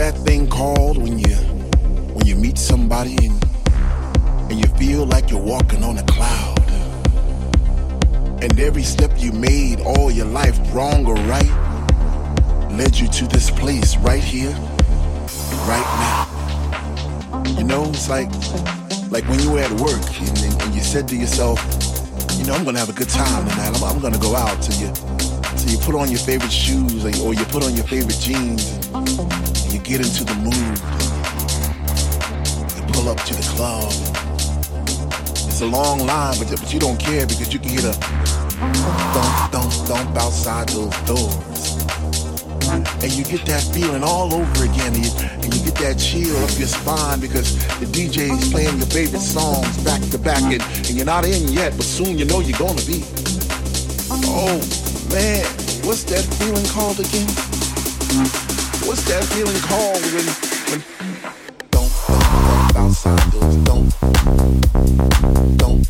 that thing called when you when you meet somebody and and you feel like you're walking on a cloud. And every step you made all your life, wrong or right, led you to this place right here, right now. You know, it's like like when you were at work and, and, and you said to yourself, you know, I'm gonna have a good time tonight. I'm, I'm gonna go out to you till you put on your favorite shoes or, you put on your favorite jeans and you get into the mood. You pull up to the club. It's a long line, but, but you don't care because you can hear the thump, thump, thump outside those doors. And you get that feeling all over again, and you, and you get that chill up your spine because the DJ is playing your favorite songs back to back, and, and you're not in yet, but soon you know you're gonna be. Oh man, what's that feeling called again? What's that feeling called when when don't those don't don't don't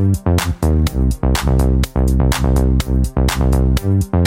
Thank you.